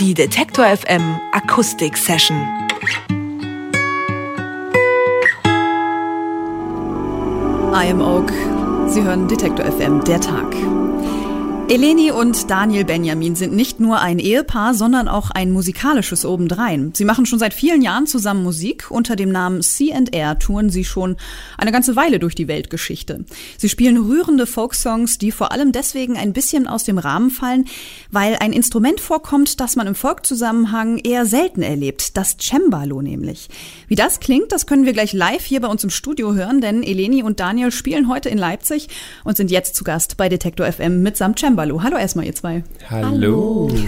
Die Detektor FM Akustik Session. I am Oak. Sie hören Detektor FM, der Tag. Eleni und Daniel Benjamin sind nicht nur ein Ehepaar, sondern auch ein musikalisches obendrein. Sie machen schon seit vielen Jahren zusammen Musik. Unter dem Namen C&R touren sie schon eine ganze Weile durch die Weltgeschichte. Sie spielen rührende Folksongs, die vor allem deswegen ein bisschen aus dem Rahmen fallen, weil ein Instrument vorkommt, das man im Folkzusammenhang eher selten erlebt, das Cembalo nämlich. Wie das klingt, das können wir gleich live hier bei uns im Studio hören, denn Eleni und Daniel spielen heute in Leipzig und sind jetzt zu Gast bei Detektor FM mitsamt Cembalo. Cembalo. Hallo erstmal, ihr zwei. Hallo.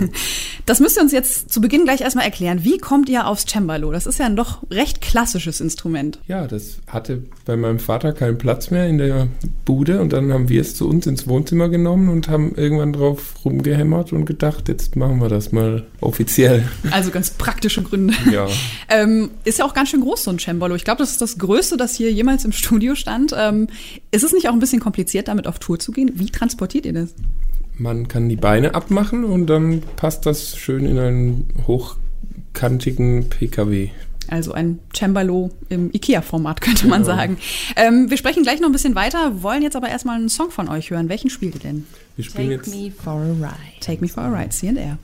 Das müsst ihr uns jetzt zu Beginn gleich erstmal erklären. Wie kommt ihr aufs Cembalo? Das ist ja ein doch recht klassisches Instrument. Ja, das hatte bei meinem Vater keinen Platz mehr in der Bude und dann haben wir es zu uns ins Wohnzimmer genommen und haben irgendwann drauf rumgehämmert und gedacht, jetzt machen wir das mal offiziell. Also ganz praktische Gründe. Ja. ähm, ist ja auch ganz schön groß, so ein Cembalo. Ich glaube, das ist das Größte, das hier jemals im Studio stand. Ähm, ist es nicht auch ein bisschen kompliziert, damit auf Tour zu gehen? Wie transportiert ihr das? Man kann die Beine abmachen und dann passt das schön in einen hochkantigen PKW. Also ein Cembalo im IKEA-Format, könnte man Genau. sagen. Ähm, wir sprechen gleich noch ein bisschen weiter, wollen jetzt aber erstmal einen Song von euch hören. Welchen spielt ihr denn? Wir spielen Take jetzt me for a ride. Take Me For A Ride, C&R.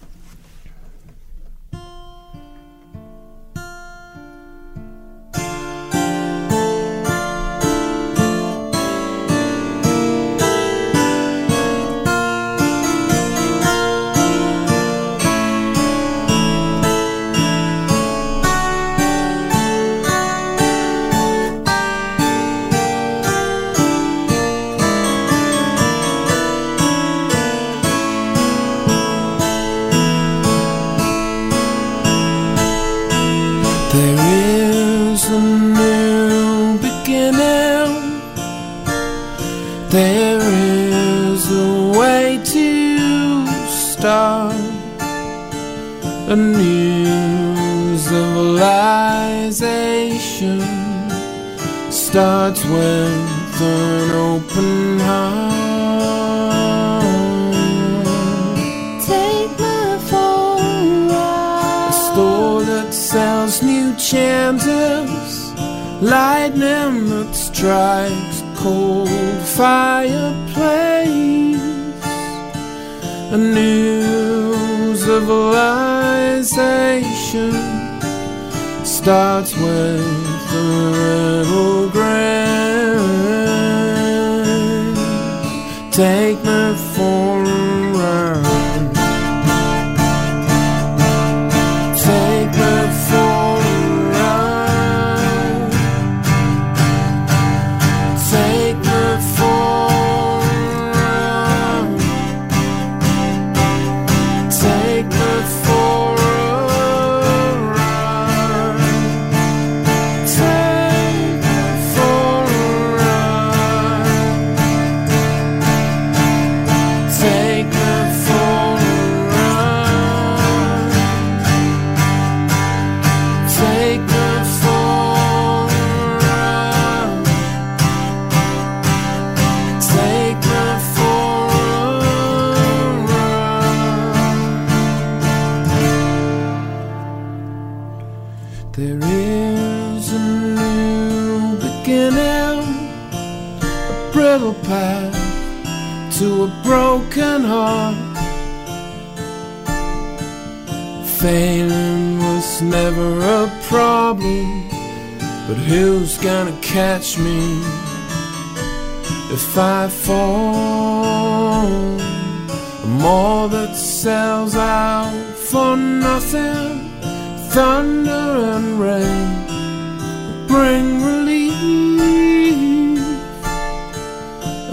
Starts with an open heart. Take me for a ride. A store that sells new chances, lightning that strikes cold fireplace. A new civilization starts with the little grace. Take me for heart. Failing was never a problem, but who's gonna catch me if I fall? A mall that sells out for nothing, thunder and rain bring relief.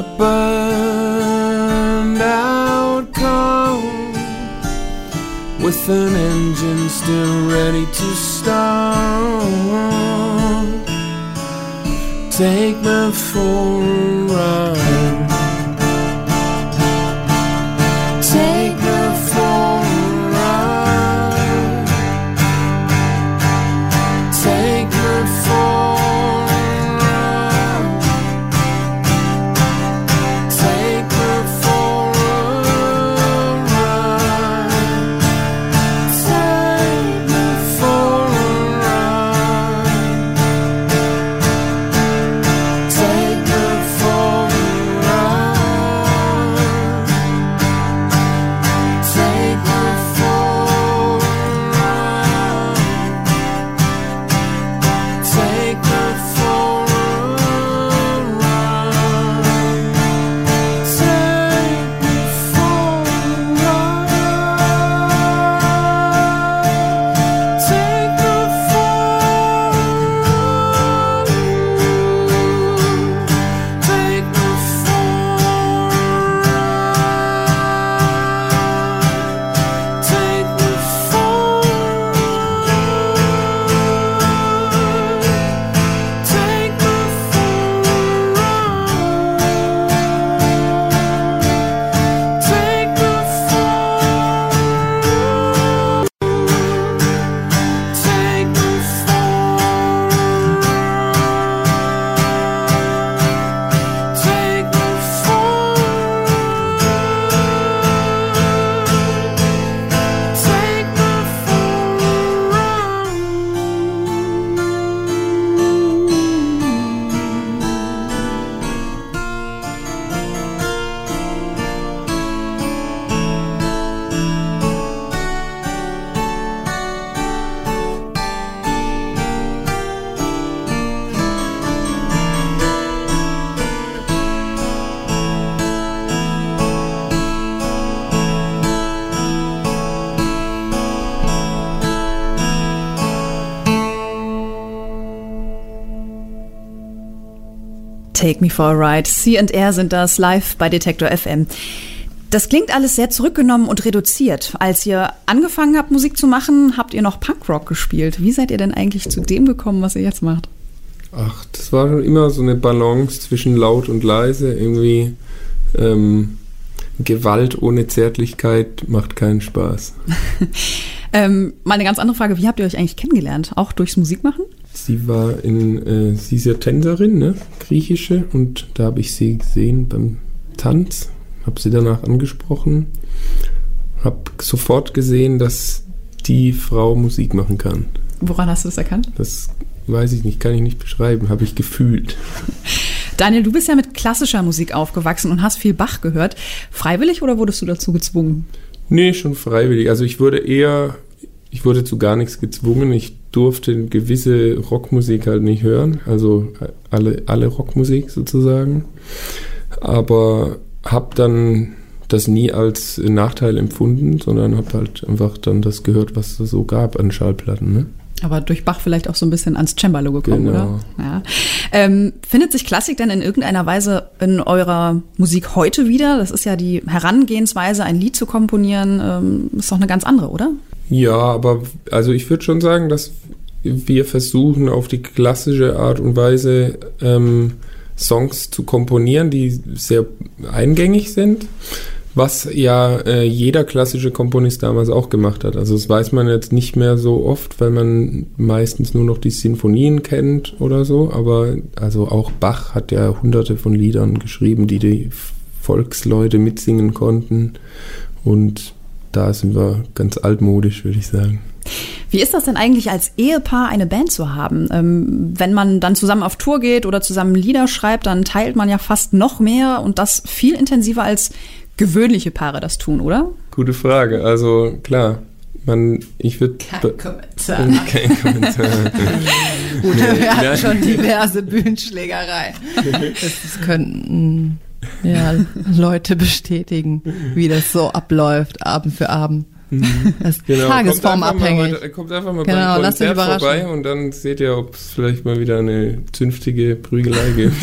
A with an engine still ready to start. Take me for a ride. Take Me for a Ride. C&R sind das live bei Detektor FM. Das klingt alles sehr zurückgenommen und reduziert. Als ihr angefangen habt, Musik zu machen, habt ihr noch Punkrock gespielt. Wie seid ihr denn eigentlich zu dem gekommen, was ihr jetzt macht? Ach, das war schon immer so eine Balance zwischen laut und leise. Irgendwie ähm, Gewalt ohne Zärtlichkeit macht keinen Spaß. ähm, mal eine ganz andere Frage. Wie habt ihr euch eigentlich kennengelernt? Auch durchs Musikmachen? Sie war in, äh, sie ist ja Tänzerin, ne? griechische, und da habe ich sie gesehen beim Tanz, habe sie danach angesprochen, habe sofort gesehen, dass die Frau Musik machen kann. Woran hast du das erkannt? Das weiß ich nicht, kann ich nicht beschreiben, habe ich gefühlt. Daniel, du bist ja mit klassischer Musik aufgewachsen und hast viel Bach gehört. Freiwillig oder wurdest du dazu gezwungen? Nee, schon freiwillig. Also ich wurde eher, ich wurde zu gar nichts gezwungen. Ich durfte gewisse Rockmusik halt nicht hören, also alle, alle Rockmusik sozusagen. Aber habe dann das nie als Nachteil empfunden, sondern habe halt einfach dann das gehört, was es so gab an Schallplatten. Ne? Aber durch Bach vielleicht auch so ein bisschen ans Cembalo gekommen, Genau. oder? Ja. Ähm, findet sich Klassik denn in irgendeiner Weise in eurer Musik heute wieder? Das ist ja die Herangehensweise, ein Lied zu komponieren, ähm, ist doch eine ganz andere, oder? Ja, aber also ich würde schon sagen, dass wir versuchen auf die klassische Art und Weise ähm, Songs zu komponieren, die sehr eingängig sind, was ja äh, jeder klassische Komponist damals auch gemacht hat. Also das weiß man jetzt nicht mehr so oft, weil man meistens nur noch die Sinfonien kennt oder so, aber also auch Bach hat ja hunderte von Liedern geschrieben, die die Volksleute mitsingen konnten und da sind wir ganz altmodisch, würde ich sagen. Wie ist das denn eigentlich als Ehepaar eine Band zu haben? Ähm, wenn man dann zusammen auf Tour geht oder zusammen Lieder schreibt, dann teilt man ja fast noch mehr und das viel intensiver als gewöhnliche Paare das tun, oder? Gute Frage. Also klar, man, ich würde. Kein Kommentar. Kein Kommentar. Gut, wir hatten schon diverse Bühnenschlägereien. Das, das könnten ja, Leute bestätigen, wie das so abläuft, Abend für Abend. Das ist Genau, tagesformabhängig. Kommt einfach mal, kommt einfach mal Genau, beim Konzert vorbei und dann seht ihr, ob es vielleicht mal wieder eine zünftige Prügelei gibt.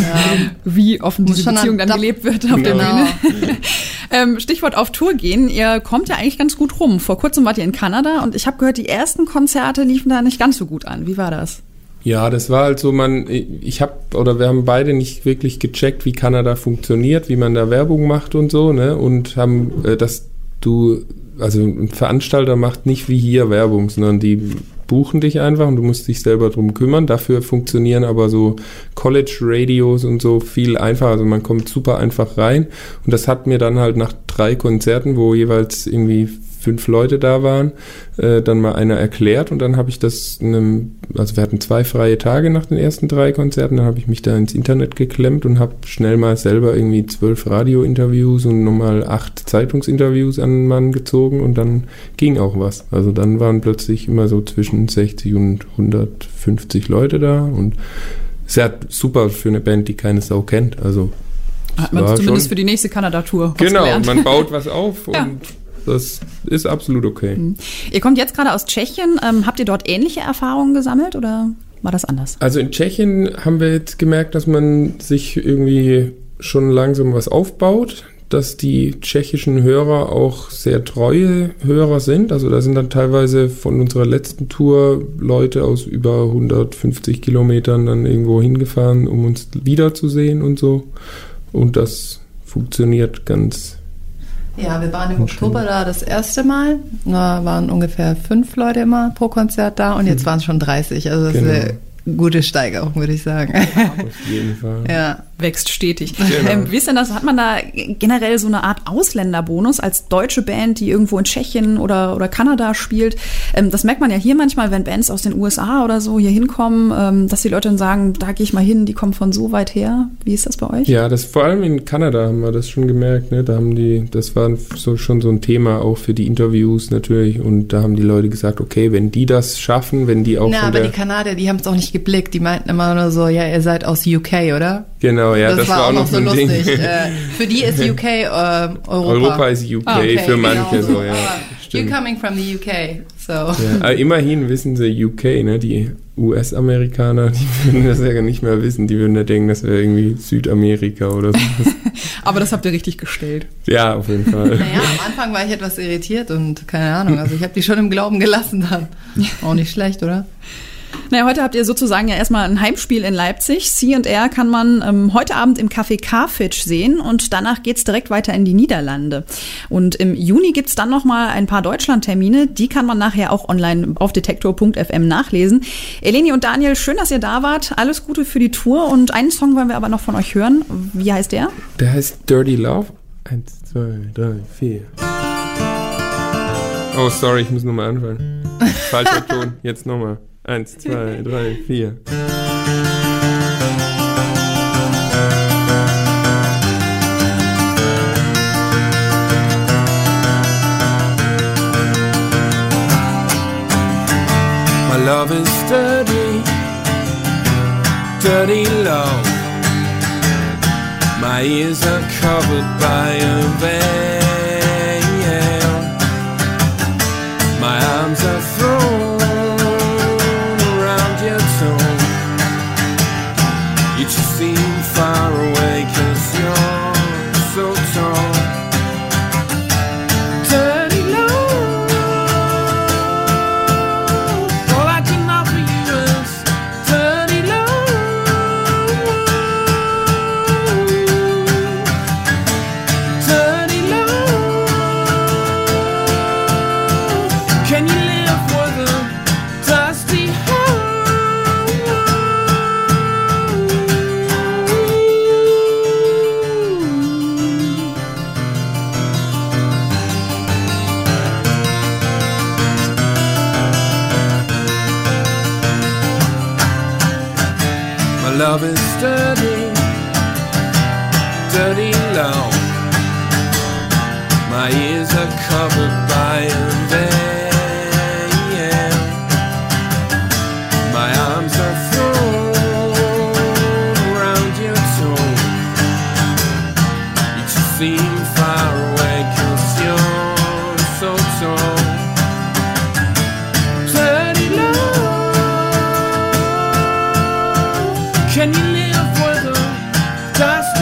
Wie offen diese schon Beziehung an- dann da- gelebt wird auf der Genau. Bühne. Ähm, Stichwort auf Tour gehen. Ihr kommt ja eigentlich ganz gut rum. Vor kurzem wart ihr in Kanada und ich habe gehört, die ersten Konzerte liefen da nicht ganz so gut an. Wie war das? Ja, das war halt so, man, ich habe oder wir haben beide nicht wirklich gecheckt, wie Kanada funktioniert, wie man da Werbung macht und so, ne? Und haben, äh, dass du, also ein Veranstalter macht nicht wie hier Werbung, sondern die buchen dich einfach und du musst dich selber drum kümmern. Dafür funktionieren aber so College-Radios und so viel einfacher. Also man kommt super einfach rein. Und das hat mir dann halt nach drei Konzerten, wo jeweils irgendwie fünf Leute da waren, äh, dann mal einer erklärt und dann habe ich das, einem, also wir hatten zwei freie Tage nach den ersten drei Konzerten, dann habe ich mich da ins Internet geklemmt und habe schnell mal selber irgendwie zwölf Radiointerviews und nochmal acht Zeitungsinterviews an den Mann gezogen und dann ging auch was. Also dann waren plötzlich immer so zwischen 60 und 150 Leute da und ist ja super für eine Band, die keine Sau kennt. Also Hat man zumindest für die nächste Kanada-Tour was genau, gelernt. man baut was auf und Ja. Das ist absolut okay. Ihr kommt jetzt gerade aus Tschechien. Ähm, habt ihr dort ähnliche Erfahrungen gesammelt oder war das anders? Also in Tschechien haben wir jetzt gemerkt, dass man sich irgendwie schon langsam was aufbaut, dass die tschechischen Hörer auch sehr treue Hörer sind. Also da sind dann teilweise von unserer letzten Tour Leute aus über 150 Kilometern dann irgendwo hingefahren, um uns wiederzusehen und so. Und das funktioniert ganz Ja, wir waren im Oktober da das erste Mal. Da waren ungefähr fünf Leute immer pro Konzert da und jetzt waren es schon 30. Also das Genau. ist eine gute Steigerung, würde ich sagen. auf jeden Fall. ja. Wächst stetig. Genau. Ähm, wie ist denn das? Hat man da generell so eine Art Ausländerbonus als deutsche Band, die irgendwo in Tschechien oder, oder Kanada spielt? Ähm, das merkt man ja hier manchmal, wenn Bands aus den USA oder so hier hinkommen, ähm, dass die Leute dann sagen, da gehe ich mal hin, die kommen von so weit her. Wie ist das bei euch? Ja, das vor allem in Kanada haben wir das schon gemerkt, ne? Da haben die, das war so, schon so ein Thema auch für die Interviews natürlich und da haben die Leute gesagt, okay, wenn die das schaffen, wenn die auch Na, aber der, die Kanadier, die haben es auch nicht geblickt. Die meinten immer nur so, ja, ihr seid aus UK, oder? Genau, ja, das, war auch noch so ein lustig. Ding. Äh, für die ist UK äh, Europa. Europa ist UK Ah, okay, für manche genau so, ja, Aber stimmt. You're coming from the UK, so. Ja, aber immerhin wissen sie UK, ne? Die US-Amerikaner, die würden das ja nicht mehr wissen. Die würden ja denken, das wäre irgendwie Südamerika oder so. Aber das habt ihr richtig gestellt. ja, auf jeden Fall. Naja, am Anfang war ich etwas irritiert und keine Ahnung, also ich habe die schon im Glauben gelassen dann. Auch nicht schlecht, oder? Naja, heute habt ihr sozusagen ja erstmal ein Heimspiel in Leipzig. C&R kann man ähm, heute Abend im Café Carfitch sehen und danach geht's direkt weiter in die Niederlande. Und im Juni gibt's dann nochmal ein paar Deutschland-Termine. Die kann man nachher auch online auf detektor.fm nachlesen. Eleni und Daniel, schön, dass ihr da wart. Alles Gute für die Tour. Und einen Song wollen wir aber noch von euch hören. Wie heißt der? Der heißt Dirty Love. Eins, zwei, drei, vier. Oh, sorry, ich muss nochmal anfangen. Falscher Ton. Jetzt nochmal. Eins, zwei, drei, vier. My love is dirty, dirty love. My ears are covered by a veil. Love is dirty, dirty love. My ears are covered by a veil. Can you live for the dust?